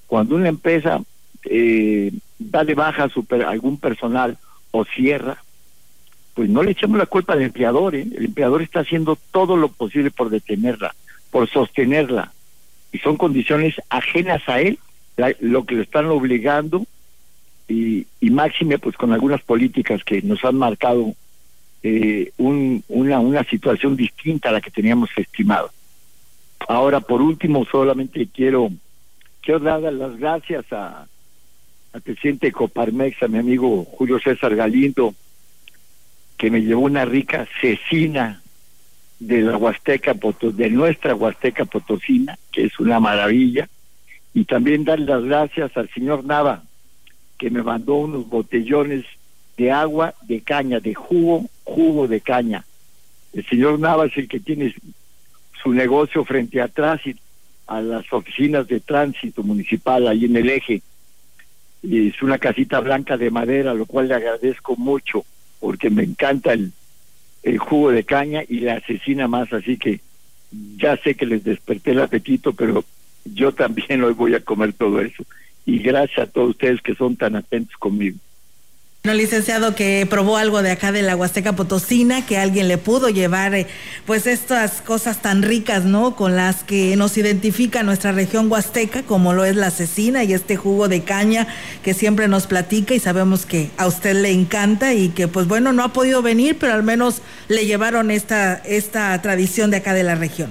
Cuando una empresa eh, da de baja a algún personal o cierra, pues no le echemos la culpa al empleador, ¿eh? el empleador está haciendo todo lo posible por detenerla, por sostenerla, y son condiciones ajenas a él, lo que le están obligando, y, y máxime pues con algunas políticas que nos han marcado eh, un, una, una situación distinta a la que teníamos estimado. Ahora, por último, solamente quiero, quiero dar las gracias a, al presidente de Coparmex, a mi amigo Julio César Galindo, que me llevó una rica cecina de la Huasteca de nuestra Huasteca Potosina, que es una maravilla, y también dar las gracias al señor Nava, que me mandó unos botellones de agua de caña, de jugo, jugo de caña. El señor Nava es el que tiene su negocio frente atrás y a las oficinas de tránsito municipal ahí en el eje. Y es una casita blanca de madera, lo cual le agradezco mucho porque me encanta el, el jugo de caña y la asesina más, así que ya sé que les desperté el apetito, pero yo también hoy voy a comer todo eso. Y gracias a todos ustedes que son tan atentos conmigo. Bueno, licenciado, que probó algo de acá de la Huasteca Potosina, que alguien le pudo llevar, eh, pues estas cosas tan ricas, ¿no? Con las que nos identifica nuestra región huasteca, como lo es la cecina y este jugo de caña que siempre nos platica y sabemos que a usted le encanta y que, pues bueno, no ha podido venir, pero al menos le llevaron esta, esta tradición de acá de la región.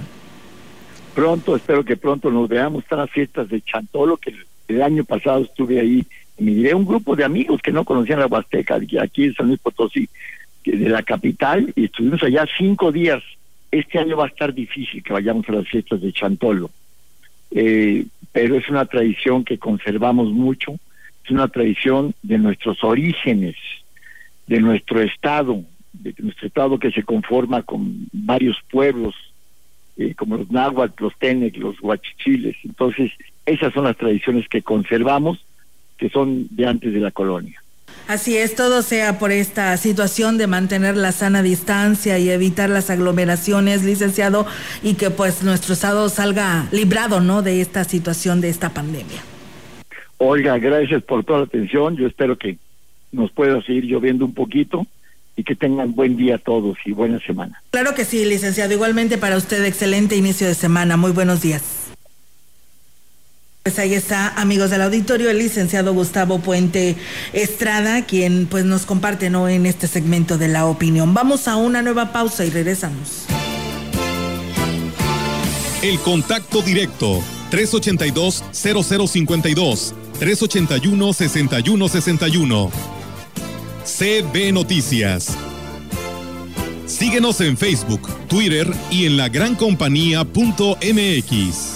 Pronto, espero que pronto nos veamos. Están las fiestas de Chantolo, que el, año pasado estuve ahí miré un grupo de amigos que no conocían la Huasteca, aquí en San Luis Potosí, de la capital, y estuvimos allá cinco días. Este año va a estar difícil que vayamos a las fiestas de Chantolo, eh, pero es una tradición que conservamos mucho, es una tradición de nuestros orígenes, de nuestro estado, de nuestro estado que se conforma con varios pueblos, eh, como los náhuatl, los tenec, los huachichiles. Entonces, esas son las tradiciones que conservamos que son de antes de la colonia. Así es, todo sea por esta situación de mantener la sana distancia y evitar las aglomeraciones, licenciado, y que pues nuestro estado salga librado, ¿no? De esta situación, de esta pandemia. Olga, gracias por toda la atención. Yo espero que nos pueda seguir lloviendo un poquito y que tengan buen día todos y buena semana. Claro que sí, licenciado. Igualmente para usted, excelente inicio de semana. Muy buenos días. Pues ahí está, amigos del auditorio, el licenciado Gustavo Puente Estrada, quien pues nos comparte en este segmento de la opinión. Vamos a una nueva pausa y regresamos. El contacto directo 382-0052, 381-6161. CB Noticias. Síguenos en Facebook, Twitter y en la lagrancompañía.mx. Mi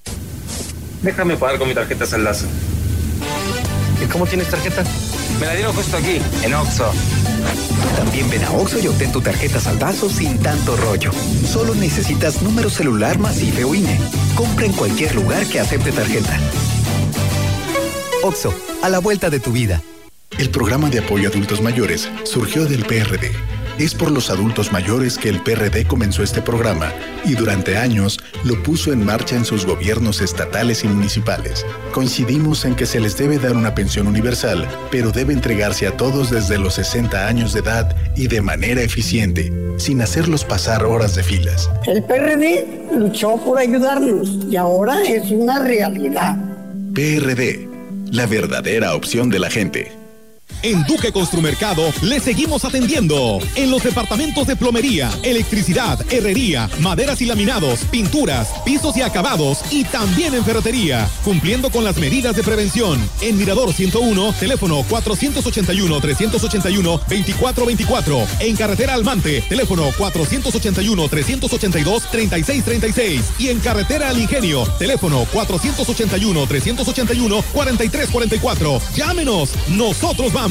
Déjame pagar con mi tarjeta Saldazo. ¿Y cómo tienes tarjeta? Me la dieron justo aquí, en Oxxo. Tú también ven a Oxxo y obtén tu tarjeta Saldazo sin tanto rollo. Solo necesitas número celular más IFE o INE. Compra en cualquier lugar que acepte tarjeta. Oxxo, a la vuelta de tu vida. El programa de apoyo a adultos mayores surgió del PRD. Es por los adultos mayores que el PRD comenzó este programa y durante años lo puso en marcha en sus gobiernos estatales y municipales. Coincidimos en que se les debe dar una pensión universal, pero debe entregarse a todos desde los 60 años de edad y de manera eficiente, sin hacerlos pasar horas de filas. El PRD luchó por ayudarnos y ahora es una realidad. PRD, la verdadera opción de la gente. En Duque Construmercado le seguimos atendiendo. En los departamentos de plomería, electricidad, herrería, maderas y laminados, pinturas, pisos y acabados y también en ferretería, cumpliendo con las medidas de prevención. En Mirador 101, teléfono 481-381-2424. En Carretera Almante, teléfono 481-382-3636. Y en Carretera Al Ingenio, teléfono 481-381-4344. Llámenos, nosotros vamos.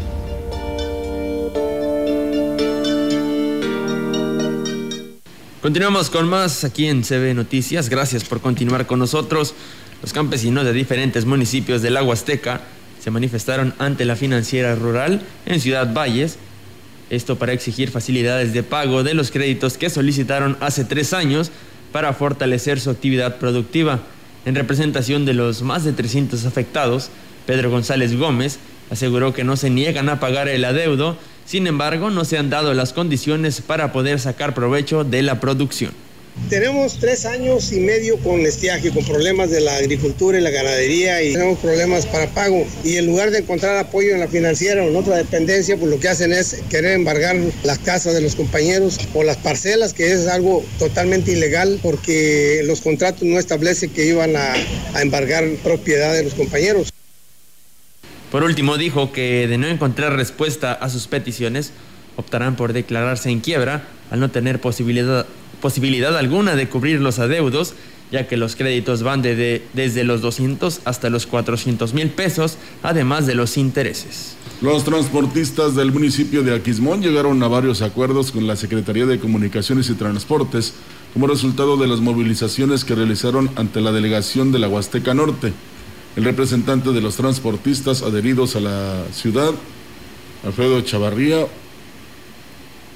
Continuamos con más aquí en CB Noticias. Gracias por continuar con nosotros. Los campesinos de diferentes municipios del Agua Azteca se manifestaron ante la financiera rural en Ciudad Valles Esto para exigir facilidades de pago de los créditos que solicitaron hace tres años para fortalecer su actividad productiva. En representación de los más de 300 afectados, Pedro González Gómez aseguró que no se niegan a pagar el adeudo, sin embargo no se han dado las condiciones para poder sacar provecho de la producción. Tenemos tres años y medio con estiaje, con problemas de la agricultura y la ganadería y tenemos problemas para pago. Y en lugar de encontrar apoyo en la financiera o en otra dependencia, pues lo que hacen es querer embargar las casas de los compañeros o las parcelas, que es algo totalmente ilegal porque los contratos no establecen que iban a, a embargar propiedad de los compañeros. Por último, dijo que de no encontrar respuesta a sus peticiones, optarán por declararse en quiebra al no tener posibilidad, posibilidad alguna de cubrir los adeudos, ya que los créditos van de- desde los 200 hasta los 400 mil pesos, además de los intereses. Los transportistas del municipio de Aquismón llegaron a varios acuerdos con la Secretaría de Comunicaciones y Transportes como resultado de las movilizaciones que realizaron ante la delegación de la Huasteca Norte. El representante de los transportistas adheridos a la ciudad, Alfredo Chavarría,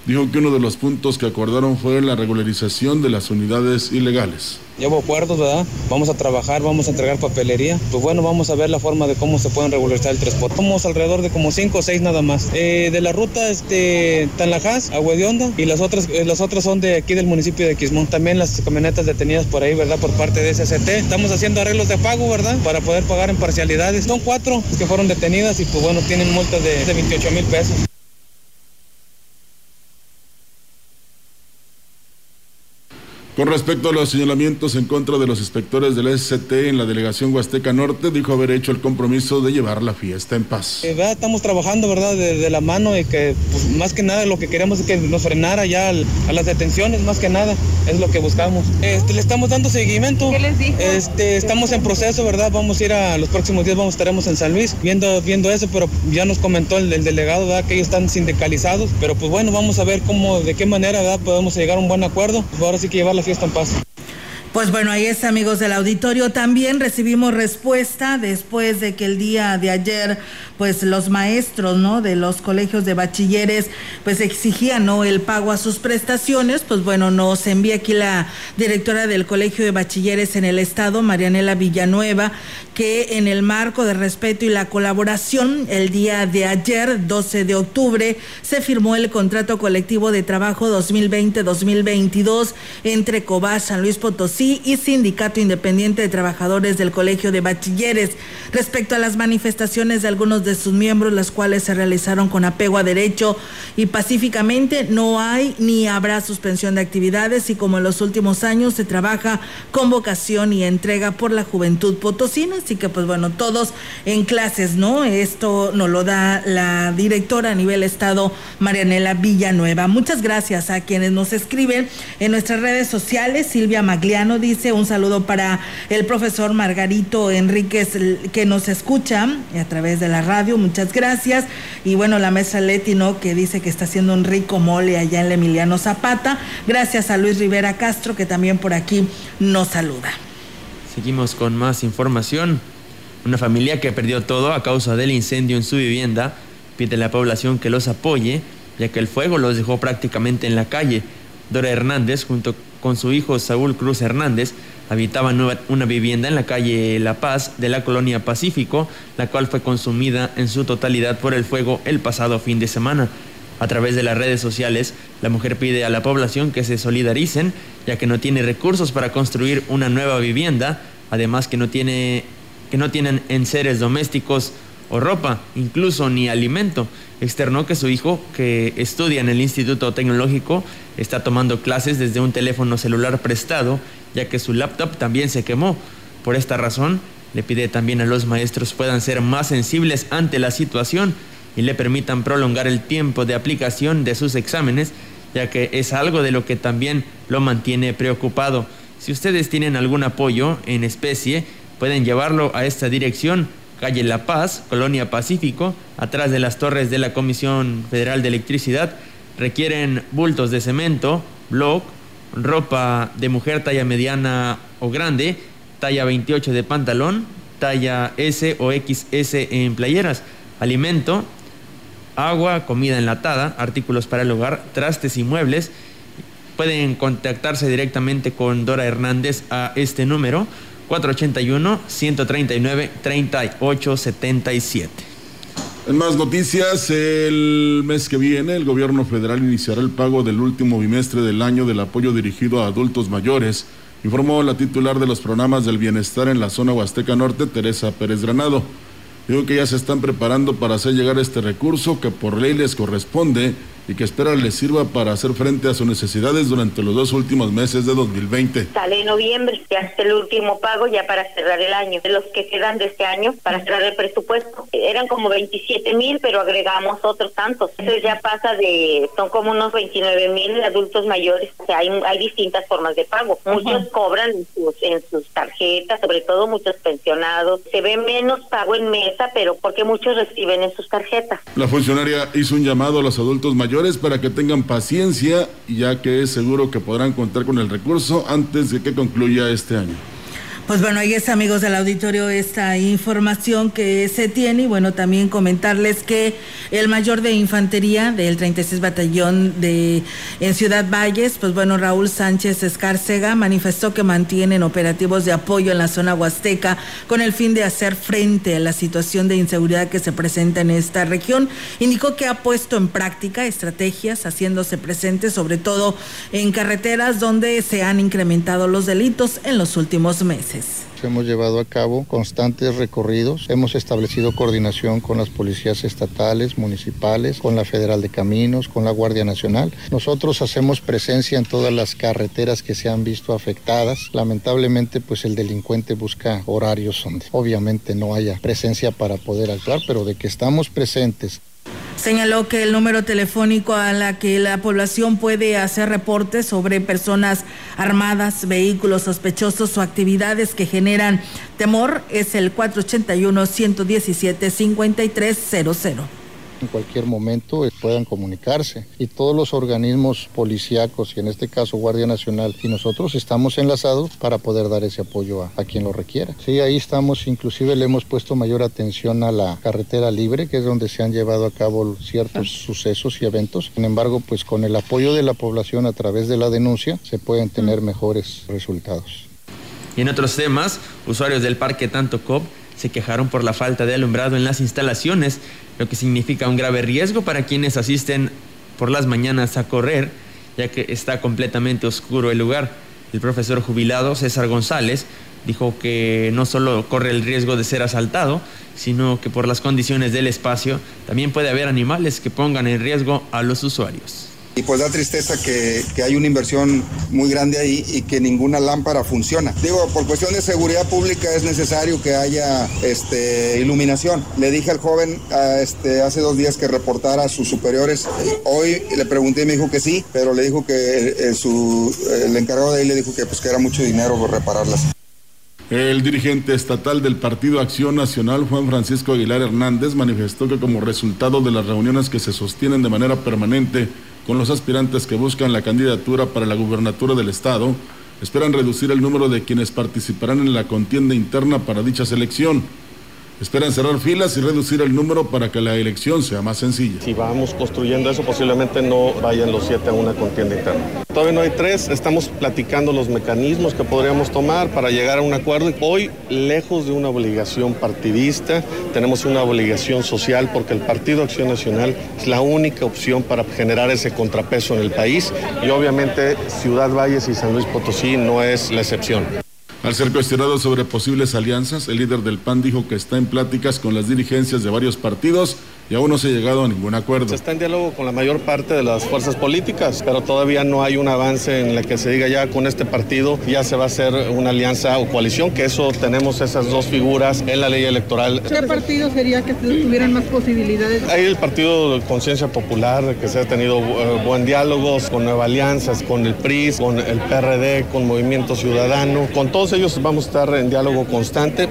dijo que uno de los puntos que acordaron fue la regularización de las unidades ilegales. Llevo acuerdos, ¿verdad? Vamos a trabajar, vamos a entregar papelería. Pues bueno, vamos a ver la forma de cómo se pueden regularizar el transporte. Somos alrededor de como 5 o 6 nada más. Eh, de la ruta este, Tanlajas a y las otras, eh, las otras son de aquí del municipio de Quismón. También las camionetas detenidas por ahí, ¿verdad? Por parte de SCT. Estamos haciendo arreglos de pago, ¿verdad? Para poder pagar en parcialidades. Son cuatro que fueron detenidas y pues bueno, tienen multas de, de 28 mil pesos. Con respecto a los señalamientos en contra de los inspectores del SCT en la delegación Huasteca Norte, dijo haber hecho el compromiso de llevar la fiesta en paz. Eh, ¿verdad? Estamos trabajando, ¿verdad? De, de la mano y que pues, más que nada lo que queremos es que nos frenara ya al- a las detenciones, más que nada, es lo que buscamos. Este, le estamos dando seguimiento. ¿Qué les dijo? Este, estamos en proceso, ¿verdad? Vamos a ir a los próximos días, vamos estaremos en San Luis viendo, viendo eso, pero ya nos comentó el, el delegado, ¿verdad? Que ellos están sindicalizados, pero pues bueno, vamos a ver cómo, de qué manera, ¿verdad? Podemos llegar a un buen acuerdo. Pues ahora sí que llevar la fiesta en paz. Pues bueno, ahí es amigos del auditorio. También recibimos respuesta después de que el día de ayer, pues los maestros, ¿no? De los colegios de bachilleres, pues exigían, ¿no? El pago a sus prestaciones. Pues bueno, nos envía aquí la directora del colegio de bachilleres en el estado, Marianela Villanueva, que en el marco de respeto y la colaboración, el día de ayer, 12 de octubre, se firmó el contrato colectivo de trabajo 2020-2022 entre Cobás, San Luis Potosí y Sindicato Independiente de Trabajadores del Colegio de Bachilleres respecto a las manifestaciones de algunos de sus miembros, las cuales se realizaron con apego a derecho y pacíficamente. No hay ni habrá suspensión de actividades y como en los últimos años se trabaja con vocación y entrega por la juventud potosina. Así que pues bueno, todos en clases, ¿no? Esto nos lo da la directora a nivel estado, Marianela Villanueva. Muchas gracias a quienes nos escriben en nuestras redes sociales. Silvia Magliano dice un saludo para el profesor Margarito Enríquez que nos escucha a través de la radio. Muchas gracias. Y bueno, la mesa Leti, ¿no? Que dice que está haciendo un rico mole allá en Emiliano Zapata. Gracias a Luis Rivera Castro que también por aquí nos saluda. Seguimos con más información. Una familia que perdió todo a causa del incendio en su vivienda pide a la población que los apoye, ya que el fuego los dejó prácticamente en la calle. Dora Hernández, junto con su hijo Saúl Cruz Hernández, habitaban nueva- una vivienda en la calle La Paz de la colonia Pacífico, la cual fue consumida en su totalidad por el fuego el pasado fin de semana. A través de las redes sociales, la mujer pide a la población que se solidaricen, ya que no tiene recursos para construir una nueva vivienda, además que no tiene que no tienen enseres domésticos o ropa, incluso ni alimento. Externó que su hijo, que estudia en el Instituto Tecnológico, está tomando clases desde un teléfono celular prestado, ya que su laptop también se quemó. Por esta razón, le pide también a los maestros puedan ser más sensibles ante la situación y le permitan prolongar el tiempo de aplicación de sus exámenes, ya que es algo de lo que también lo mantiene preocupado. Si ustedes tienen algún apoyo en especie, pueden llevarlo a esta dirección, calle La Paz, Colonia Pacífico, atrás de las torres de la Comisión Federal de Electricidad. Requieren bultos de cemento, bloc, ropa de mujer talla mediana o grande, talla 28 de pantalón, talla S o XS en playeras, alimento, agua, comida enlatada, artículos para el hogar, trastes y muebles. Pueden contactarse directamente con Dora Hernández a este número 481-139-3877. En más noticias, el mes que viene el gobierno federal iniciará el pago del último bimestre del año del apoyo dirigido a adultos mayores, informó la titular de los programas del bienestar en la zona Huasteca Norte, Teresa Pérez Granado. Digo que ya se están preparando para hacer llegar este recurso que por ley les corresponde y que espera les sirva para hacer frente a sus necesidades durante los dos últimos meses de 2020. Sale en noviembre, ya está el último pago ya para cerrar el año. De los que quedan de este año para cerrar el presupuesto. Eran como 27 mil, pero agregamos otros tantos. Entonces ya pasa de, son como unos 29 mil adultos mayores. O sea, hay, hay distintas formas de pago. Muchos cobran en sus, en sus tarjetas, sobre todo muchos pensionados. Se ve menos pago en mesa, pero porque muchos reciben en sus tarjetas. La funcionaria hizo un llamado a los adultos mayores para que tengan paciencia, ya que es seguro que podrán contar con el recurso antes de que concluya este año. Pues bueno, ahí es amigos del auditorio esta información que se tiene y bueno, también comentarles que el mayor de infantería del 36 Batallón de en Ciudad Valles, pues bueno, Raúl Sánchez Escárcega manifestó que mantienen operativos de apoyo en la zona huasteca con el fin de hacer frente a la situación de inseguridad que se presenta en esta región. Indicó que ha puesto en práctica estrategias haciéndose presentes sobre todo en carreteras donde se han incrementado los delitos en los últimos meses. Hemos llevado a cabo constantes recorridos, hemos establecido coordinación con las policías estatales, municipales, con la Federal de Caminos, con la Guardia Nacional. Nosotros hacemos presencia en todas las carreteras que se han visto afectadas. Lamentablemente, pues el delincuente busca horarios donde obviamente no haya presencia para poder actuar, pero de que estamos presentes Señaló que el número telefónico a la que la población puede hacer reportes sobre personas armadas, vehículos sospechosos o actividades que generan temor es el 481-117-5300 en cualquier momento eh, puedan comunicarse. Y todos los organismos policíacos, y en este caso Guardia Nacional, y nosotros estamos enlazados para poder dar ese apoyo a, a, quien lo requiera. Sí, ahí estamos, inclusive le hemos puesto mayor atención a la carretera libre, que es donde se han llevado a cabo ciertos sucesos y eventos. Sin embargo, pues con el apoyo de la población a través de la denuncia, se pueden tener mejores resultados. Y en otros temas, usuarios del Parque Tanto Cop se quejaron por la falta de alumbrado en las instalaciones, lo que significa un grave riesgo para quienes asisten por las mañanas a correr, ya que está completamente oscuro el lugar. El profesor jubilado César González dijo que no solo corre el riesgo de ser asaltado, sino que por las condiciones del espacio también puede haber animales que pongan en riesgo a los usuarios. Y pues da tristeza que, que, hay una inversión muy grande ahí y que ninguna lámpara funciona. Digo, por cuestión de seguridad pública es necesario que haya este, iluminación. Le dije al joven a este, hace dos días que reportara a sus superiores. Hoy le pregunté y me dijo que sí, pero le dijo que el, su, el encargado de ahí le dijo que, pues, que era mucho dinero repararlas. El dirigente estatal del Partido Acción Nacional, Juan Francisco Aguilar Hernández, manifestó que como resultado de las reuniones que se sostienen de manera permanente con los aspirantes que buscan la candidatura para la gubernatura del Estado, esperan reducir el número de quienes participarán en la contienda interna para dicha selección. Esperan cerrar filas y reducir el número para que la elección sea más sencilla. Si vamos construyendo eso, posiblemente no vayan los siete a una contienda interna. Todavía no hay tres, estamos platicando los mecanismos que podríamos tomar para llegar a un acuerdo. Hoy, lejos de una obligación partidista, tenemos una obligación social porque el Partido Acción Nacional es la única opción para generar ese contrapeso en el país y obviamente Ciudad Valles y San Luis Potosí no es la excepción. Al ser cuestionado sobre posibles alianzas, el líder del PAN dijo que está en pláticas con las dirigencias de varios partidos y aún no se ha llegado a ningún acuerdo. Se está en diálogo con la mayor parte de las fuerzas políticas, pero todavía no hay un avance en el que se diga ya con este partido ya se va a hacer una alianza o coalición, que eso tenemos esas dos figuras en la ley electoral. ¿Qué partido sería que tuvieran más posibilidades? Hay el partido de Conciencia Popular, que se ha tenido uh, buen diálogo con Nueva Alianzas, con el PRI, con el PRD, con Movimiento Ciudadano, con todos ellos vamos a estar en diálogo constante.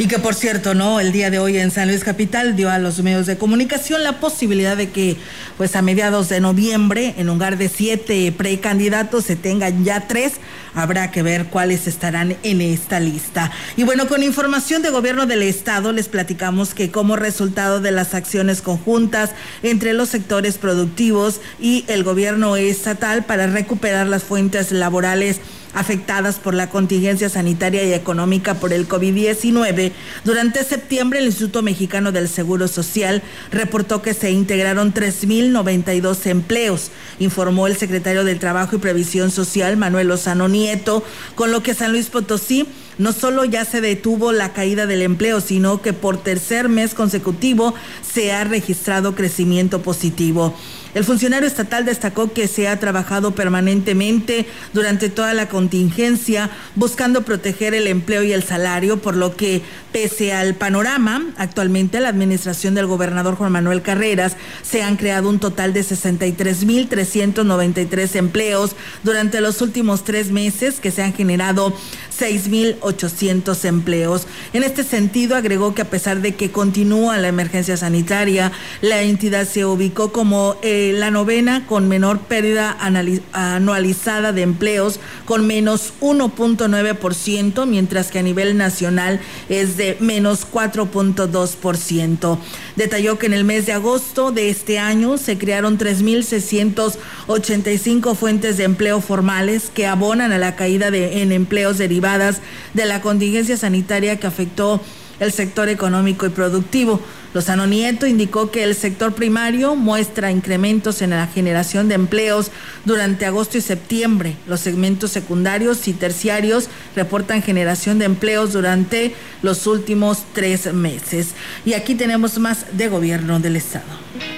Y que por cierto, ¿no? El día de hoy en San Luis Capital dio a los medios de comunicación la posibilidad de que, pues a mediados de noviembre, en lugar de siete precandidatos, se tengan ya tres. Habrá que ver cuáles estarán en esta lista. Y bueno, con información de gobierno del Estado, les platicamos que como resultado de las acciones conjuntas entre los sectores productivos y el gobierno estatal para recuperar las fuentes laborales, afectadas por la contingencia sanitaria y económica por el COVID-19, durante septiembre el Instituto Mexicano del Seguro Social reportó que se integraron 3.092 empleos, informó el secretario del Trabajo y Previsión Social, Manuel Lozano Nieto, con lo que San Luis Potosí no solo ya se detuvo la caída del empleo, sino que por tercer mes consecutivo se ha registrado crecimiento positivo. El funcionario estatal destacó que se ha trabajado permanentemente durante toda la contingencia buscando proteger el empleo y el salario, por lo que pese al panorama, actualmente la administración del gobernador Juan Manuel Carreras se han creado un total de 63.393 empleos durante los últimos tres meses que se han generado 6.800 empleos. En este sentido, agregó que a pesar de que continúa la emergencia sanitaria, la entidad se ubicó como eh, la novena con menor pérdida anualizada de empleos, con menos 1.9%, mientras que a nivel nacional es de menos 4.2%. Detalló que en el mes de agosto de este año se crearon 3.685 fuentes de empleo formales que abonan a la caída de, en empleos derivados de la contingencia sanitaria que afectó el sector económico y productivo. Lozano Nieto indicó que el sector primario muestra incrementos en la generación de empleos durante agosto y septiembre. Los segmentos secundarios y terciarios reportan generación de empleos durante los últimos tres meses. Y aquí tenemos más de gobierno del Estado.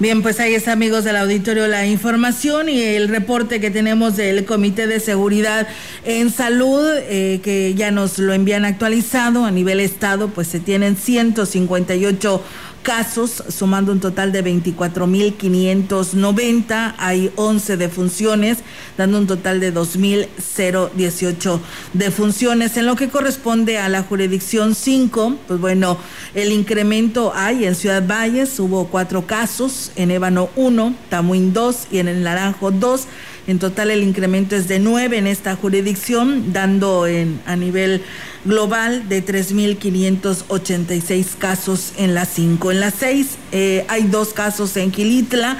Bien, pues ahí está, amigos del auditorio, la información y el reporte que tenemos del Comité de Seguridad en Salud, eh, que ya nos lo envían actualizado. A nivel Estado, pues se tienen 158 casos, sumando un total de 24.590. Hay 11 defunciones, dando un total de 2.018 defunciones. En lo que corresponde a la jurisdicción 5, pues bueno, el incremento hay en Ciudad Valles, hubo cuatro casos, en Ébano 1, Tamuín 2 y en el Naranjo 2 en total el incremento es de nueve en esta jurisdicción, dando en, a nivel global de 3.586 casos en las cinco. En las seis eh, hay dos casos en Quilitla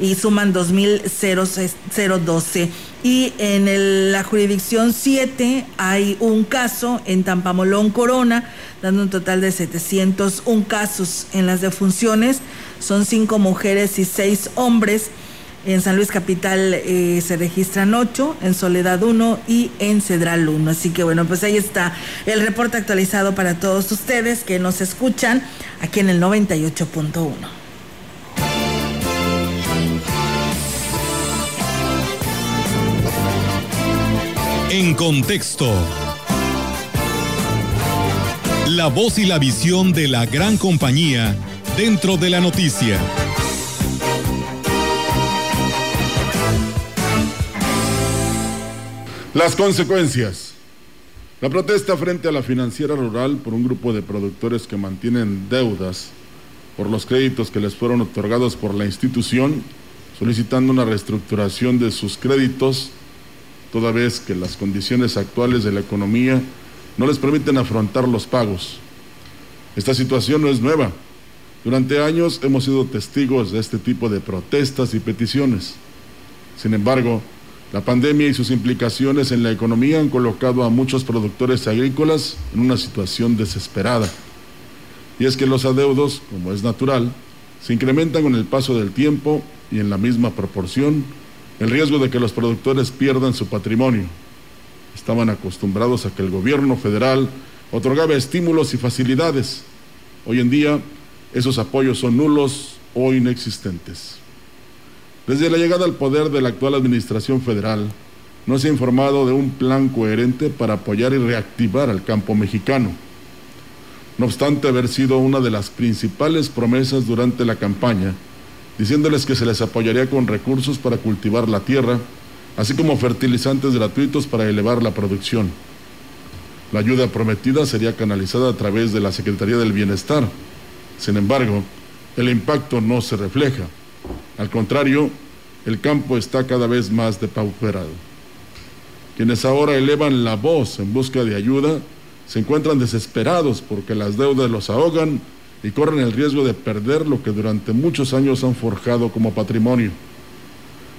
y suman 2.012. Y en la jurisdicción 7 hay un caso en Tampamolón Corona, dando un total de 701 casos en las defunciones. Son cinco mujeres y seis hombres. En San Luis Capital eh, se registran ocho, en Soledad uno y en Cedral uno. Así que bueno, pues ahí está el reporte actualizado para todos ustedes que nos escuchan aquí en el 98.1. En contexto. La voz y la visión de la gran compañía dentro de la noticia. Las consecuencias. La protesta frente a la financiera rural por un grupo de productores que mantienen deudas por los créditos que les fueron otorgados por la institución, solicitando una reestructuración de sus créditos, toda vez que las condiciones actuales de la economía no les permiten afrontar los pagos. Esta situación no es nueva, Durante años hemos sido testigos de este tipo de protestas y peticiones. Sin embargo, la pandemia y sus implicaciones en la economía han colocado a muchos productores agrícolas en una situación desesperada. Y es que los adeudos, como es natural, se incrementan con el paso del tiempo y en la misma proporción el riesgo de que los productores pierdan su patrimonio. Estaban acostumbrados a que el gobierno federal otorgaba estímulos y facilidades. Hoy en día esos apoyos son nulos o inexistentes. Desde la llegada al poder de la actual Administración Federal, no se ha informado de un plan coherente para apoyar y reactivar al campo mexicano. No obstante haber sido una de las principales promesas durante la campaña, diciéndoles que se les apoyaría con recursos para cultivar la tierra, así como fertilizantes gratuitos para elevar la producción. La ayuda prometida sería canalizada a través de la Secretaría del Bienestar. Sin embargo, el impacto no se refleja. Al contrario, el campo está cada vez más depauperado. Quienes ahora elevan la voz en busca de ayuda se encuentran desesperados porque las deudas los ahogan y corren el riesgo de perder lo que durante muchos años han forjado como patrimonio.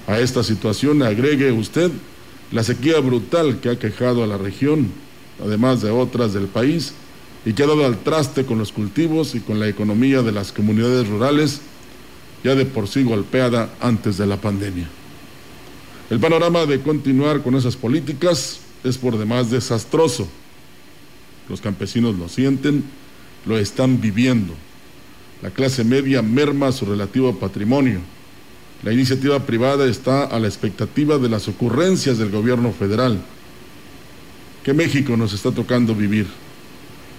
A esta situación agregue usted la sequía brutal que ha quejado a la región, además de otras del país, y que ha dado al traste con los cultivos y con la economía de las comunidades rurales ya de por sí golpeada antes de la pandemia. El panorama de continuar con esas políticas es por demás desastroso. Los campesinos lo sienten, lo están viviendo. La clase media merma su relativo patrimonio. La iniciativa privada está a la expectativa de las ocurrencias del gobierno federal. ¿Qué México nos está tocando vivir?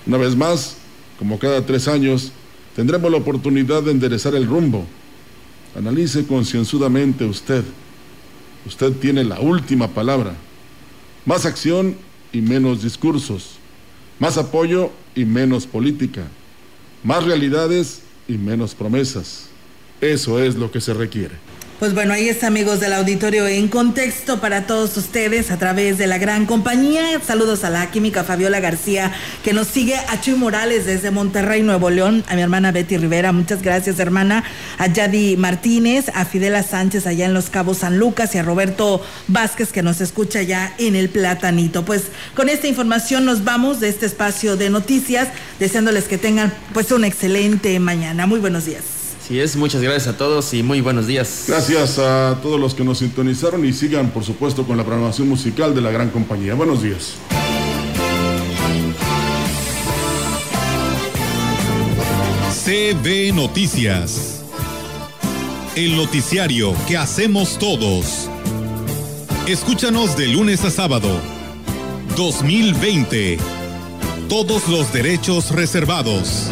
Una vez más, como cada tres años, tendremos la oportunidad de enderezar el rumbo Analice concienzudamente usted. Usted tiene la última palabra. Más acción y menos discursos. Más apoyo y menos política. Más realidades y menos promesas. Eso es lo que se requiere. Pues bueno, ahí está amigos del auditorio en contexto para todos ustedes a través de la gran compañía. Saludos a la química Fabiola García que nos sigue, a Chuy Morales desde Monterrey, Nuevo León, a mi hermana Betty Rivera, muchas gracias hermana, a Yadi Martínez, a Fidela Sánchez allá en Los Cabos San Lucas y a Roberto Vázquez que nos escucha ya en el Platanito. Pues con esta información nos vamos de este espacio de noticias, deseándoles que tengan pues un excelente mañana. Muy buenos días. Sí es, muchas gracias a todos y muy buenos días. Gracias a todos los que nos sintonizaron y sigan, por supuesto, con la programación musical de la gran compañía. Buenos días. CB Noticias. El noticiario que hacemos todos. Escúchanos de lunes a sábado. 2020. Todos los derechos reservados.